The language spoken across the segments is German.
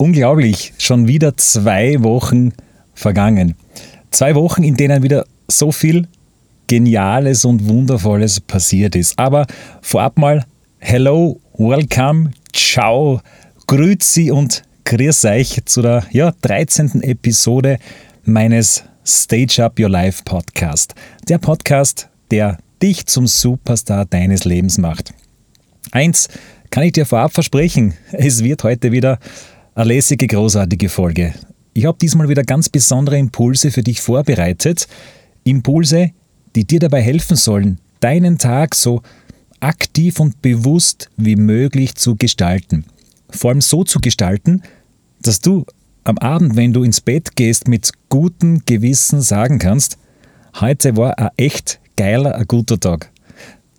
Unglaublich, schon wieder zwei Wochen vergangen. Zwei Wochen, in denen wieder so viel Geniales und Wundervolles passiert ist. Aber vorab mal, hello, welcome, ciao, grüezi und grüß euch zu der ja, 13. Episode meines Stage Up Your Life Podcast. Der Podcast, der dich zum Superstar deines Lebens macht. Eins kann ich dir vorab versprechen, es wird heute wieder eine lässige, großartige Folge. Ich habe diesmal wieder ganz besondere Impulse für dich vorbereitet. Impulse, die dir dabei helfen sollen, deinen Tag so aktiv und bewusst wie möglich zu gestalten. Vor allem so zu gestalten, dass du am Abend, wenn du ins Bett gehst, mit gutem Gewissen sagen kannst, heute war ein echt geiler, ein guter Tag.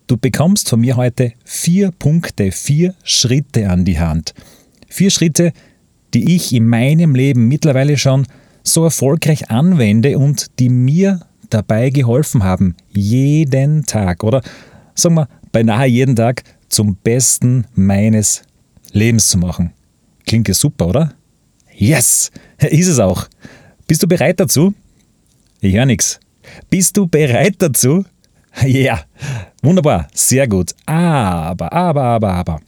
Du bekommst von mir heute vier Punkte, vier Schritte an die Hand. Vier Schritte, die ich in meinem Leben mittlerweile schon so erfolgreich anwende und die mir dabei geholfen haben, jeden Tag oder sagen wir beinahe jeden Tag zum Besten meines Lebens zu machen. Klingt ja super, oder? Yes, ist es auch. Bist du bereit dazu? Ich höre nichts. Bist du bereit dazu? Ja, wunderbar, sehr gut. Aber, aber, aber, aber.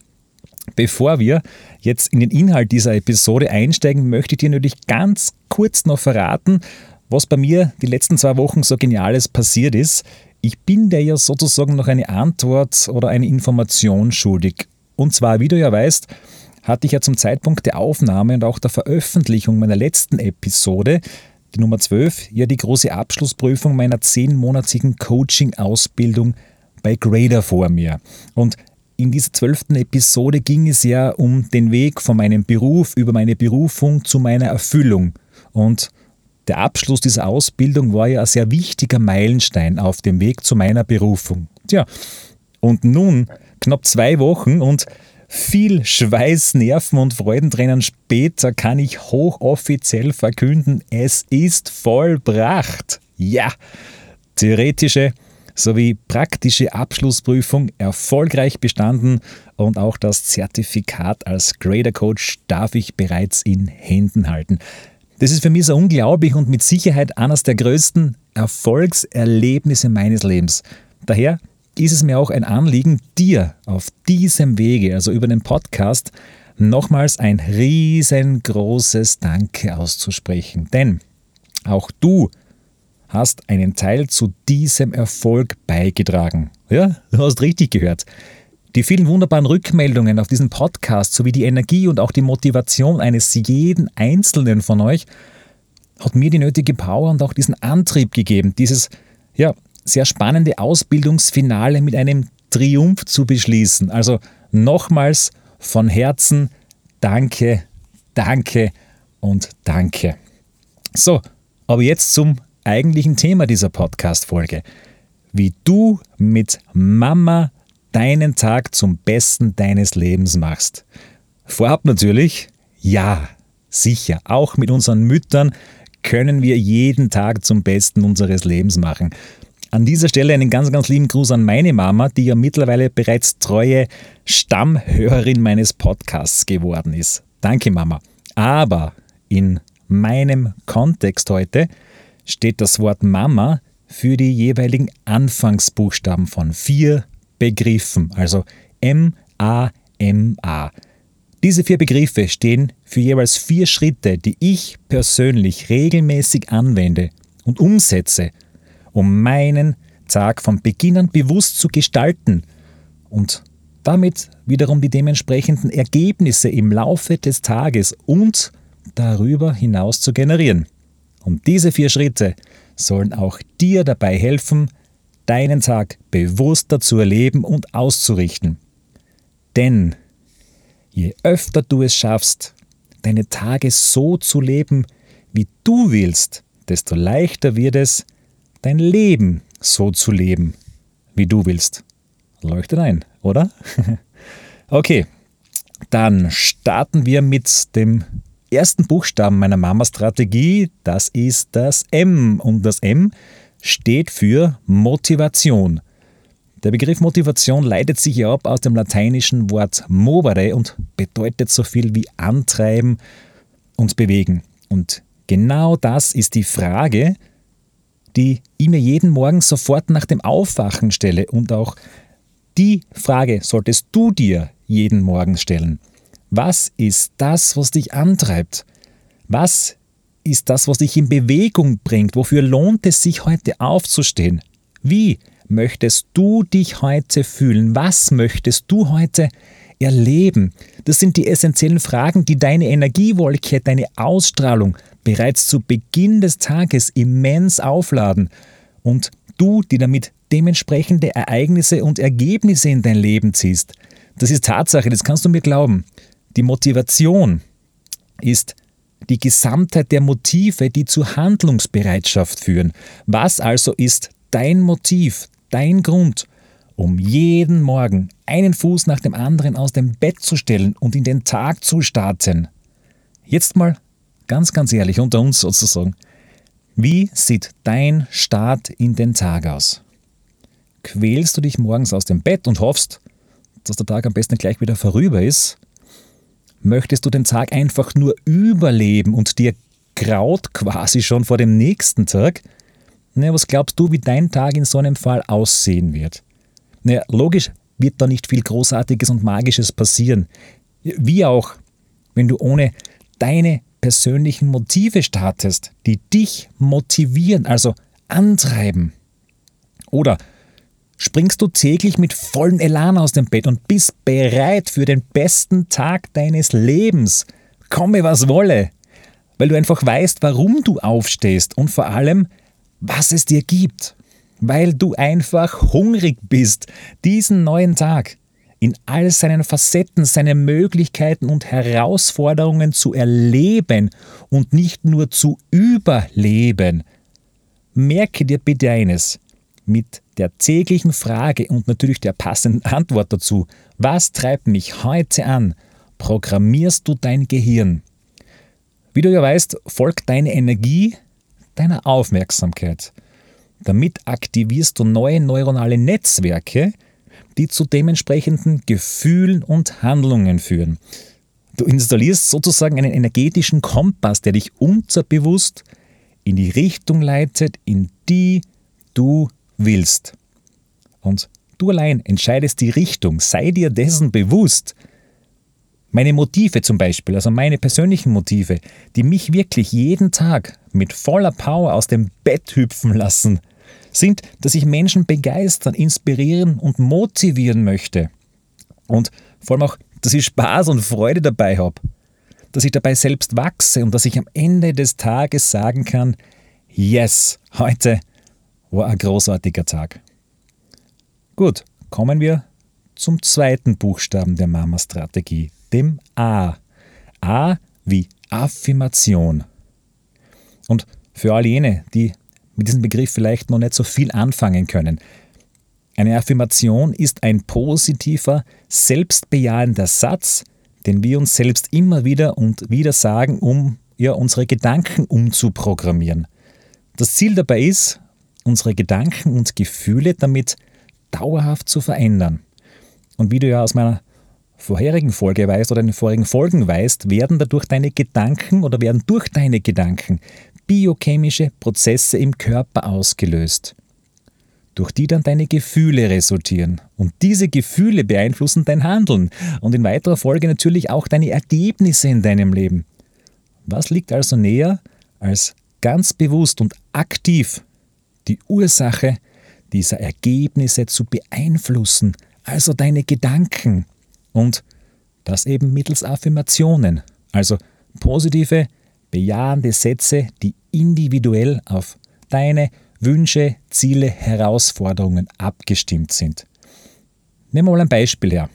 Bevor wir jetzt in den Inhalt dieser Episode einsteigen, möchte ich dir natürlich ganz kurz noch verraten, was bei mir die letzten zwei Wochen so Geniales passiert ist. Ich bin dir ja sozusagen noch eine Antwort oder eine Information schuldig. Und zwar, wie du ja weißt, hatte ich ja zum Zeitpunkt der Aufnahme und auch der Veröffentlichung meiner letzten Episode, die Nummer 12, ja die große Abschlussprüfung meiner zehnmonatigen Coaching-Ausbildung bei Grader vor mir. Und in dieser zwölften Episode ging es ja um den Weg von meinem Beruf über meine Berufung zu meiner Erfüllung. Und der Abschluss dieser Ausbildung war ja ein sehr wichtiger Meilenstein auf dem Weg zu meiner Berufung. Tja, und nun, knapp zwei Wochen und viel Schweiß, Nerven und Freudentränen später kann ich hochoffiziell verkünden, es ist vollbracht. Ja, theoretische sowie praktische Abschlussprüfung erfolgreich bestanden und auch das Zertifikat als Grader Coach darf ich bereits in Händen halten. Das ist für mich so unglaublich und mit Sicherheit eines der größten Erfolgserlebnisse meines Lebens. Daher ist es mir auch ein Anliegen, dir auf diesem Wege, also über den Podcast, nochmals ein riesengroßes Danke auszusprechen. Denn auch du hast einen Teil zu diesem Erfolg beigetragen. Ja, du hast richtig gehört. Die vielen wunderbaren Rückmeldungen auf diesen Podcast sowie die Energie und auch die Motivation eines jeden Einzelnen von euch hat mir die nötige Power und auch diesen Antrieb gegeben, dieses ja, sehr spannende Ausbildungsfinale mit einem Triumph zu beschließen. Also nochmals von Herzen danke, danke und danke. So, aber jetzt zum eigentlichen Thema dieser Podcast-Folge. Wie du mit Mama deinen Tag zum Besten deines Lebens machst. Vorab natürlich, ja, sicher, auch mit unseren Müttern können wir jeden Tag zum Besten unseres Lebens machen. An dieser Stelle einen ganz, ganz lieben Gruß an meine Mama, die ja mittlerweile bereits treue Stammhörerin meines Podcasts geworden ist. Danke, Mama. Aber in meinem Kontext heute steht das Wort Mama für die jeweiligen Anfangsbuchstaben von vier Begriffen, also M-A-M-A. Diese vier Begriffe stehen für jeweils vier Schritte, die ich persönlich regelmäßig anwende und umsetze, um meinen Tag von Beginn an bewusst zu gestalten und damit wiederum die dementsprechenden Ergebnisse im Laufe des Tages und darüber hinaus zu generieren. Und diese vier Schritte sollen auch dir dabei helfen, deinen Tag bewusster zu erleben und auszurichten. Denn je öfter du es schaffst, deine Tage so zu leben, wie du willst, desto leichter wird es, dein Leben so zu leben, wie du willst. Leuchtet ein, oder? okay, dann starten wir mit dem ersten Buchstaben meiner Mama-Strategie. Das ist das M. Und das M steht für Motivation. Der Begriff Motivation leitet sich ja ab aus dem lateinischen Wort movere und bedeutet so viel wie antreiben und bewegen. Und genau das ist die Frage, die ich mir jeden Morgen sofort nach dem Aufwachen stelle. Und auch die Frage solltest du dir jeden Morgen stellen. Was ist das, was dich antreibt? Was ist das, was dich in Bewegung bringt? Wofür lohnt es sich heute aufzustehen? Wie möchtest du dich heute fühlen? Was möchtest du heute erleben? Das sind die essentiellen Fragen, die deine Energiewolke, deine Ausstrahlung bereits zu Beginn des Tages immens aufladen und du, die damit dementsprechende Ereignisse und Ergebnisse in dein Leben ziehst. Das ist Tatsache, das kannst du mir glauben. Die Motivation ist die Gesamtheit der Motive, die zu Handlungsbereitschaft führen. Was also ist dein Motiv, dein Grund, um jeden Morgen einen Fuß nach dem anderen aus dem Bett zu stellen und in den Tag zu starten? Jetzt mal ganz, ganz ehrlich unter uns sozusagen. Wie sieht dein Start in den Tag aus? Quälst du dich morgens aus dem Bett und hoffst, dass der Tag am besten gleich wieder vorüber ist? Möchtest du den Tag einfach nur überleben und dir graut quasi schon vor dem nächsten Tag? Na, was glaubst du, wie dein Tag in so einem Fall aussehen wird? Na, logisch wird da nicht viel Großartiges und Magisches passieren. Wie auch, wenn du ohne deine persönlichen Motive startest, die dich motivieren, also antreiben. Oder springst du täglich mit vollem Elan aus dem Bett und bist bereit für den besten Tag deines Lebens. Komme, was wolle. Weil du einfach weißt, warum du aufstehst und vor allem, was es dir gibt. Weil du einfach hungrig bist, diesen neuen Tag in all seinen Facetten, seine Möglichkeiten und Herausforderungen zu erleben und nicht nur zu überleben. Merke dir bitte eines, mit der täglichen Frage und natürlich der passenden Antwort dazu, was treibt mich heute an, programmierst du dein Gehirn. Wie du ja weißt, folgt deine Energie deiner Aufmerksamkeit. Damit aktivierst du neue neuronale Netzwerke, die zu dementsprechenden Gefühlen und Handlungen führen. Du installierst sozusagen einen energetischen Kompass, der dich unterbewusst in die Richtung leitet, in die du willst. Und du allein entscheidest die Richtung, sei dir dessen bewusst. Meine Motive zum Beispiel, also meine persönlichen Motive, die mich wirklich jeden Tag mit voller Power aus dem Bett hüpfen lassen, sind, dass ich Menschen begeistern, inspirieren und motivieren möchte. Und vor allem auch, dass ich Spaß und Freude dabei habe. Dass ich dabei selbst wachse und dass ich am Ende des Tages sagen kann, yes, heute war ein großartiger Tag. Gut, kommen wir zum zweiten Buchstaben der Mama-Strategie, dem A. A wie Affirmation. Und für all jene, die mit diesem Begriff vielleicht noch nicht so viel anfangen können. Eine Affirmation ist ein positiver, selbstbejahender Satz, den wir uns selbst immer wieder und wieder sagen, um ja, unsere Gedanken umzuprogrammieren. Das Ziel dabei ist, unsere Gedanken und Gefühle damit dauerhaft zu verändern. Und wie du ja aus meiner vorherigen Folge weißt oder in den vorigen Folgen weißt, werden dadurch deine Gedanken oder werden durch deine Gedanken biochemische Prozesse im Körper ausgelöst, durch die dann deine Gefühle resultieren. Und diese Gefühle beeinflussen dein Handeln und in weiterer Folge natürlich auch deine Ergebnisse in deinem Leben. Was liegt also näher, als ganz bewusst und aktiv die Ursache dieser Ergebnisse zu beeinflussen, also deine Gedanken und das eben mittels Affirmationen, also positive, bejahende Sätze, die individuell auf deine Wünsche, Ziele, Herausforderungen abgestimmt sind. Nehmen wir mal ein Beispiel her.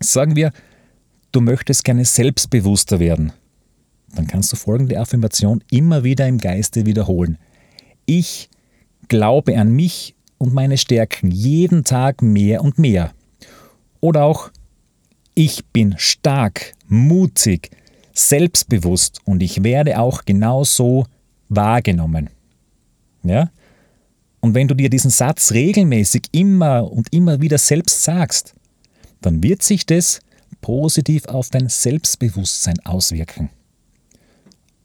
Sagen wir, du möchtest gerne selbstbewusster werden. Dann kannst du folgende Affirmation immer wieder im Geiste wiederholen. Ich glaube an mich und meine Stärken jeden Tag mehr und mehr. Oder auch, ich bin stark, mutig, selbstbewusst und ich werde auch genauso wahrgenommen. Ja? Und wenn du dir diesen Satz regelmäßig immer und immer wieder selbst sagst, dann wird sich das positiv auf dein Selbstbewusstsein auswirken.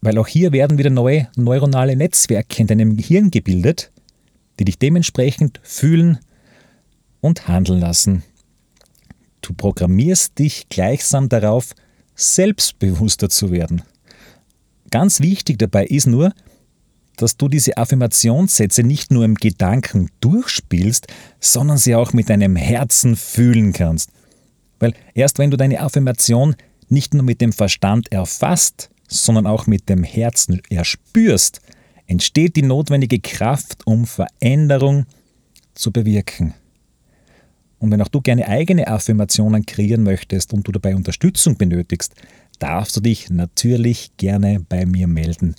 Weil auch hier werden wieder neue neuronale Netzwerke in deinem Gehirn gebildet, die dich dementsprechend fühlen und handeln lassen. Du programmierst dich gleichsam darauf, selbstbewusster zu werden. Ganz wichtig dabei ist nur, dass du diese Affirmationssätze nicht nur im Gedanken durchspielst, sondern sie auch mit deinem Herzen fühlen kannst. Weil erst wenn du deine Affirmation nicht nur mit dem Verstand erfasst, sondern auch mit dem Herzen erspürst, entsteht die notwendige Kraft, um Veränderung zu bewirken. Und wenn auch du gerne eigene Affirmationen kreieren möchtest und du dabei Unterstützung benötigst, darfst du dich natürlich gerne bei mir melden.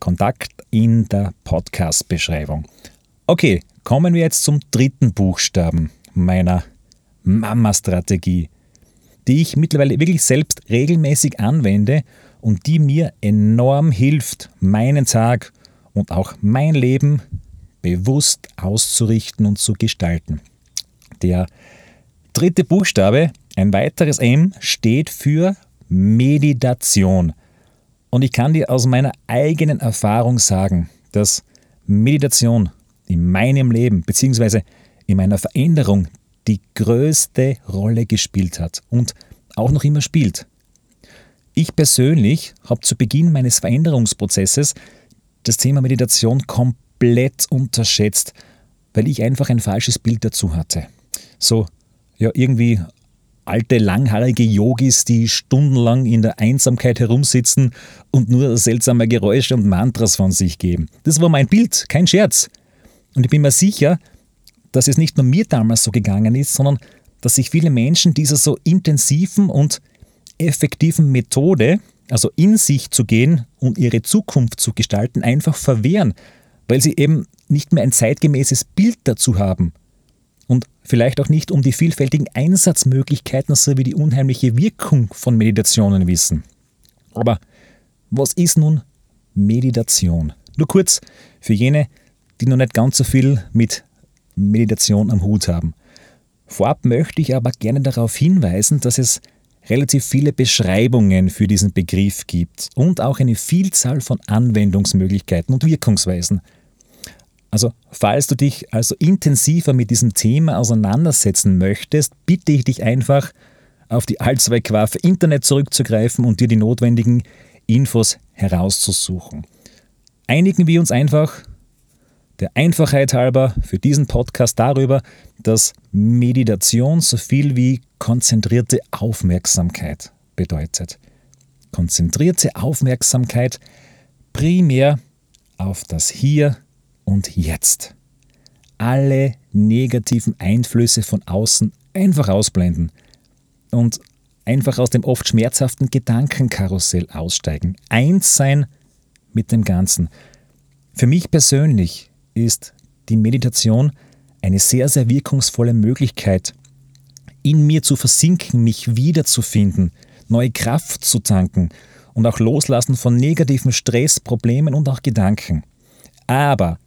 Kontakt in der Podcast-Beschreibung. Okay, kommen wir jetzt zum dritten Buchstaben meiner Mama-Strategie, die ich mittlerweile wirklich selbst regelmäßig anwende und die mir enorm hilft, meinen Tag und auch mein Leben bewusst auszurichten und zu gestalten. Der dritte Buchstabe, ein weiteres M, steht für Meditation. Und ich kann dir aus meiner eigenen Erfahrung sagen, dass Meditation in meinem Leben bzw. in meiner Veränderung die größte Rolle gespielt hat und auch noch immer spielt. Ich persönlich habe zu Beginn meines Veränderungsprozesses das Thema Meditation komplett unterschätzt, weil ich einfach ein falsches Bild dazu hatte. So, ja, irgendwie alte, langhaarige Yogis, die stundenlang in der Einsamkeit herumsitzen und nur seltsame Geräusche und Mantras von sich geben. Das war mein Bild, kein Scherz. Und ich bin mir sicher, dass es nicht nur mir damals so gegangen ist, sondern dass sich viele Menschen dieser so intensiven und effektiven Methode, also in sich zu gehen und ihre Zukunft zu gestalten, einfach verwehren, weil sie eben nicht mehr ein zeitgemäßes Bild dazu haben und vielleicht auch nicht um die vielfältigen Einsatzmöglichkeiten sowie die unheimliche Wirkung von Meditationen wissen. Aber was ist nun Meditation? Nur kurz für jene, die noch nicht ganz so viel mit Meditation am Hut haben. Vorab möchte ich aber gerne darauf hinweisen, dass es relativ viele Beschreibungen für diesen Begriff gibt und auch eine Vielzahl von Anwendungsmöglichkeiten und Wirkungsweisen. Also, falls du dich also intensiver mit diesem Thema auseinandersetzen möchtest, bitte ich dich einfach, auf die Allzweckwaffe Internet zurückzugreifen und dir die notwendigen Infos herauszusuchen. Einigen wir uns einfach der Einfachheit halber für diesen Podcast darüber, dass Meditation so viel wie konzentrierte Aufmerksamkeit bedeutet. Konzentrierte Aufmerksamkeit primär auf das Hier und Jetzt. Alle negativen Einflüsse von außen einfach ausblenden und einfach aus dem oft schmerzhaften Gedankenkarussell aussteigen. Eins sein mit dem Ganzen. Für mich persönlich ist die Meditation eine sehr, sehr wirkungsvolle Möglichkeit, in mir zu versinken, mich wiederzufinden, neue Kraft zu tanken und auch loslassen von negativen Stress, Problemen und auch Gedanken. Aber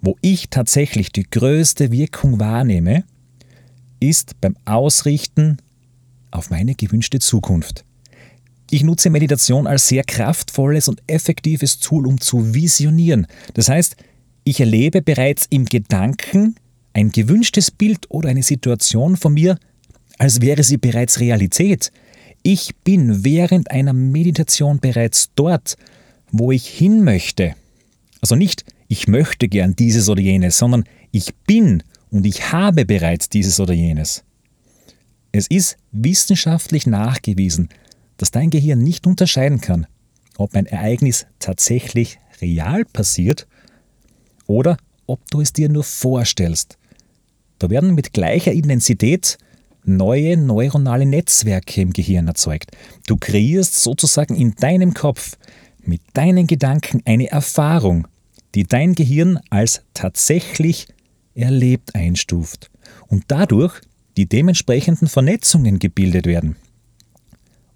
wo ich tatsächlich die größte Wirkung wahrnehme, ist beim Ausrichten auf meine gewünschte Zukunft. Ich nutze Meditation als sehr kraftvolles und effektives Tool, um zu visionieren. Das heißt, ich erlebe bereits im Gedanken ein gewünschtes Bild oder eine Situation von mir, als wäre sie bereits Realität. Ich bin während einer Meditation bereits dort, wo ich hin möchte. Also nicht ich möchte gern dieses oder jenes, sondern ich bin und ich habe bereits dieses oder jenes. Es ist wissenschaftlich nachgewiesen, dass dein Gehirn nicht unterscheiden kann, ob ein Ereignis tatsächlich real passiert oder ob du es dir nur vorstellst. Da werden mit gleicher Intensität neue neuronale Netzwerke im Gehirn erzeugt. Du kreierst sozusagen in deinem Kopf mit deinen Gedanken eine Erfahrung, die dein Gehirn als tatsächlich erlebt einstuft und dadurch die dementsprechenden Vernetzungen gebildet werden.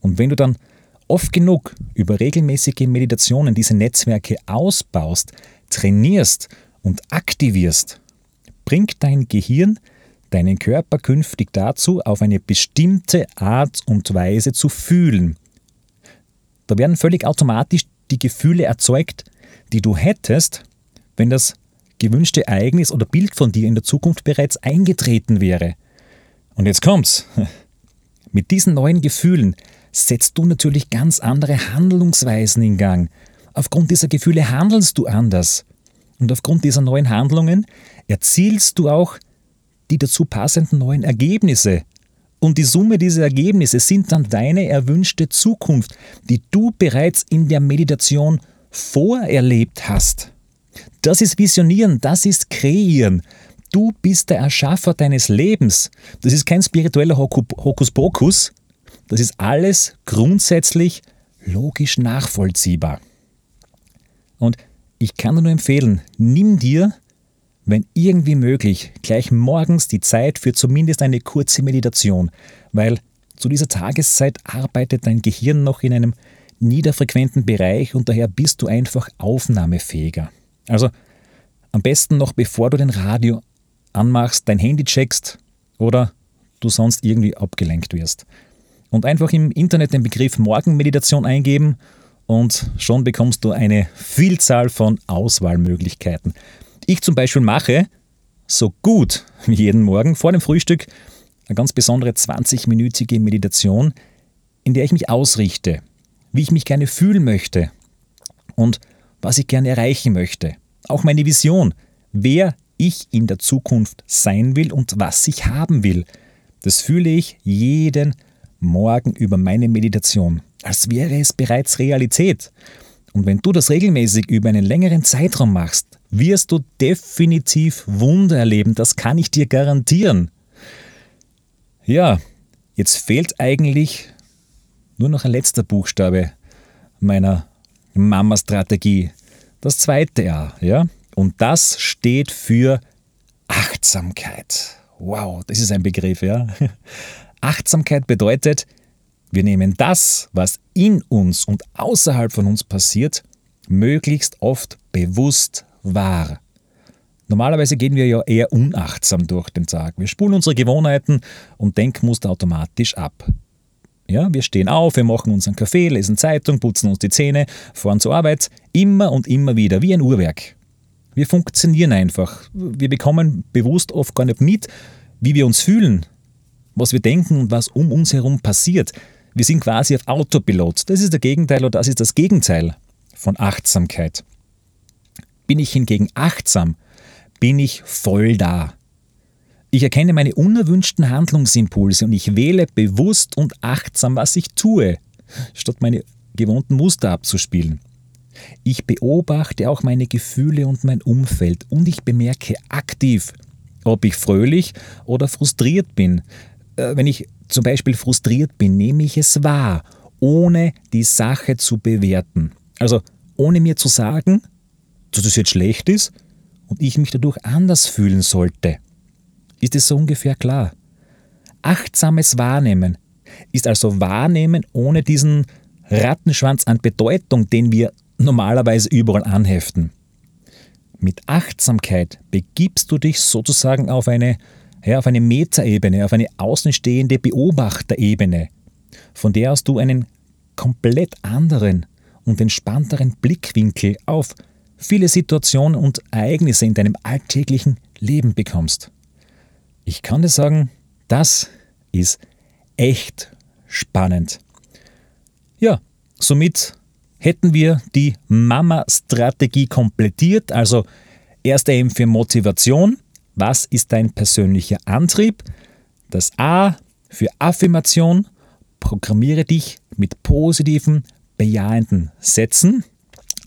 Und wenn du dann oft genug über regelmäßige Meditationen diese Netzwerke ausbaust, trainierst und aktivierst, bringt dein Gehirn deinen Körper künftig dazu, auf eine bestimmte Art und Weise zu fühlen. Da werden völlig automatisch die Gefühle erzeugt, die du hättest, wenn das gewünschte Ereignis oder Bild von dir in der Zukunft bereits eingetreten wäre. Und jetzt kommt's. Mit diesen neuen Gefühlen setzt du natürlich ganz andere Handlungsweisen in Gang. Aufgrund dieser Gefühle handelst du anders. Und aufgrund dieser neuen Handlungen erzielst du auch die dazu passenden neuen Ergebnisse. Und die Summe dieser Ergebnisse sind dann deine erwünschte Zukunft, die du bereits in der Meditation vorerlebt hast. Das ist Visionieren, das ist Kreieren. Du bist der Erschaffer deines Lebens. Das ist kein spiritueller Hokuspokus. Das ist alles grundsätzlich logisch nachvollziehbar. Und ich kann nur empfehlen, nimm dir, wenn irgendwie möglich, gleich morgens die Zeit für zumindest eine kurze Meditation, weil zu dieser Tageszeit arbeitet dein Gehirn noch in einem niederfrequenten Bereich und daher bist du einfach aufnahmefähiger. Also am besten noch bevor du den Radio anmachst, dein Handy checkst oder du sonst irgendwie abgelenkt wirst. Und einfach im Internet den Begriff Morgenmeditation eingeben und schon bekommst du eine Vielzahl von Auswahlmöglichkeiten. Ich zum Beispiel mache so gut wie jeden Morgen vor dem Frühstück eine ganz besondere 20-minütige Meditation, in der ich mich ausrichte, wie ich mich gerne fühlen möchte und was ich gerne erreichen möchte. Auch meine Vision, wer ich in der Zukunft sein will und was ich haben will. Das fühle ich jeden Morgen über meine Meditation, als wäre es bereits Realität. Und wenn du das regelmäßig über einen längeren Zeitraum machst, wirst du definitiv Wunder erleben, das kann ich dir garantieren. Ja, jetzt fehlt eigentlich nur noch ein letzter Buchstabe meiner Mama-Strategie. Das zweite A, ja? Und das steht für Achtsamkeit. Wow, das ist ein Begriff, ja? Achtsamkeit bedeutet, wir nehmen das, was in uns und außerhalb von uns passiert, möglichst oft bewusst wahr. Normalerweise gehen wir ja eher unachtsam durch den Tag. Wir spulen unsere Gewohnheiten und Denkmuster automatisch ab. Ja, wir stehen auf, wir machen unseren Kaffee, lesen Zeitung, putzen uns die Zähne, fahren zur Arbeit, immer und immer wieder, wie ein Uhrwerk. Wir funktionieren einfach. Wir bekommen bewusst oft gar nicht mit, wie wir uns fühlen, was wir denken und was um uns herum passiert. Wir sind quasi auf Autopilot. Das ist der Gegenteil oder das ist das Gegenteil von Achtsamkeit. Bin ich hingegen achtsam, bin ich voll da. Ich erkenne meine unerwünschten Handlungsimpulse und ich wähle bewusst und achtsam, was ich tue, statt meine gewohnten Muster abzuspielen. Ich beobachte auch meine Gefühle und mein Umfeld und ich bemerke aktiv, ob ich fröhlich oder frustriert bin. Äh, wenn ich zum Beispiel frustriert bin, nehme ich es wahr, ohne die Sache zu bewerten. Also ohne mir zu sagen, dass es jetzt schlecht ist und ich mich dadurch anders fühlen sollte. Ist es so ungefähr klar? Achtsames Wahrnehmen ist also Wahrnehmen ohne diesen Rattenschwanz an Bedeutung, den wir normalerweise überall anheften. Mit Achtsamkeit begibst du dich sozusagen auf eine, ja, auf eine Metaebene, auf eine außenstehende Beobachterebene, von der aus du einen komplett anderen und entspannteren Blickwinkel auf viele Situationen und Ereignisse in deinem alltäglichen Leben bekommst. Ich kann dir sagen, das ist echt spannend. Ja, somit hätten wir die Mama-Strategie komplettiert. Also erste M für Motivation. Was ist dein persönlicher Antrieb? Das A für Affirmation. Programmiere dich mit positiven bejahenden Sätzen.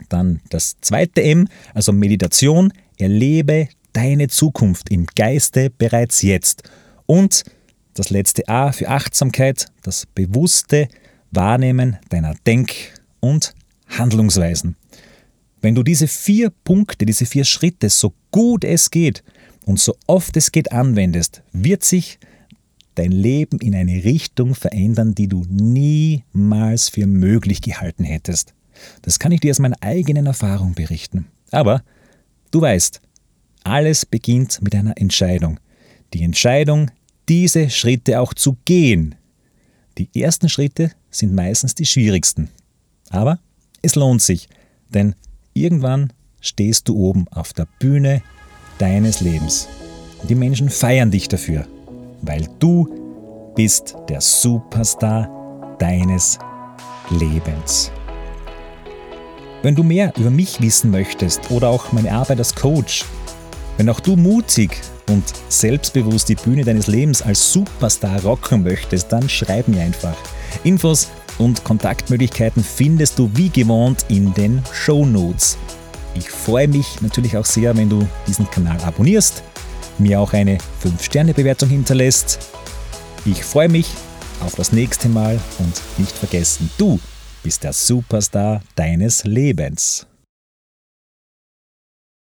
Dann das zweite M, also Meditation. Erlebe deine Zukunft im Geiste bereits jetzt. Und das letzte A für Achtsamkeit, das bewusste Wahrnehmen deiner Denk- und Handlungsweisen. Wenn du diese vier Punkte, diese vier Schritte so gut es geht und so oft es geht anwendest, wird sich dein Leben in eine Richtung verändern, die du niemals für möglich gehalten hättest. Das kann ich dir aus meiner eigenen Erfahrung berichten. Aber du weißt, alles beginnt mit einer Entscheidung. Die Entscheidung, diese Schritte auch zu gehen. Die ersten Schritte sind meistens die schwierigsten. Aber es lohnt sich, denn irgendwann stehst du oben auf der Bühne deines Lebens. Die Menschen feiern dich dafür weil du bist der Superstar deines Lebens. Wenn du mehr über mich wissen möchtest oder auch meine Arbeit als Coach, wenn auch du mutig und selbstbewusst die Bühne deines Lebens als Superstar rocken möchtest, dann schreib mir einfach. Infos und Kontaktmöglichkeiten findest du wie gewohnt in den Show Notes. Ich freue mich natürlich auch sehr, wenn du diesen Kanal abonnierst mir auch eine 5-Sterne-Bewertung hinterlässt. Ich freue mich auf das nächste Mal und nicht vergessen, du bist der Superstar deines Lebens.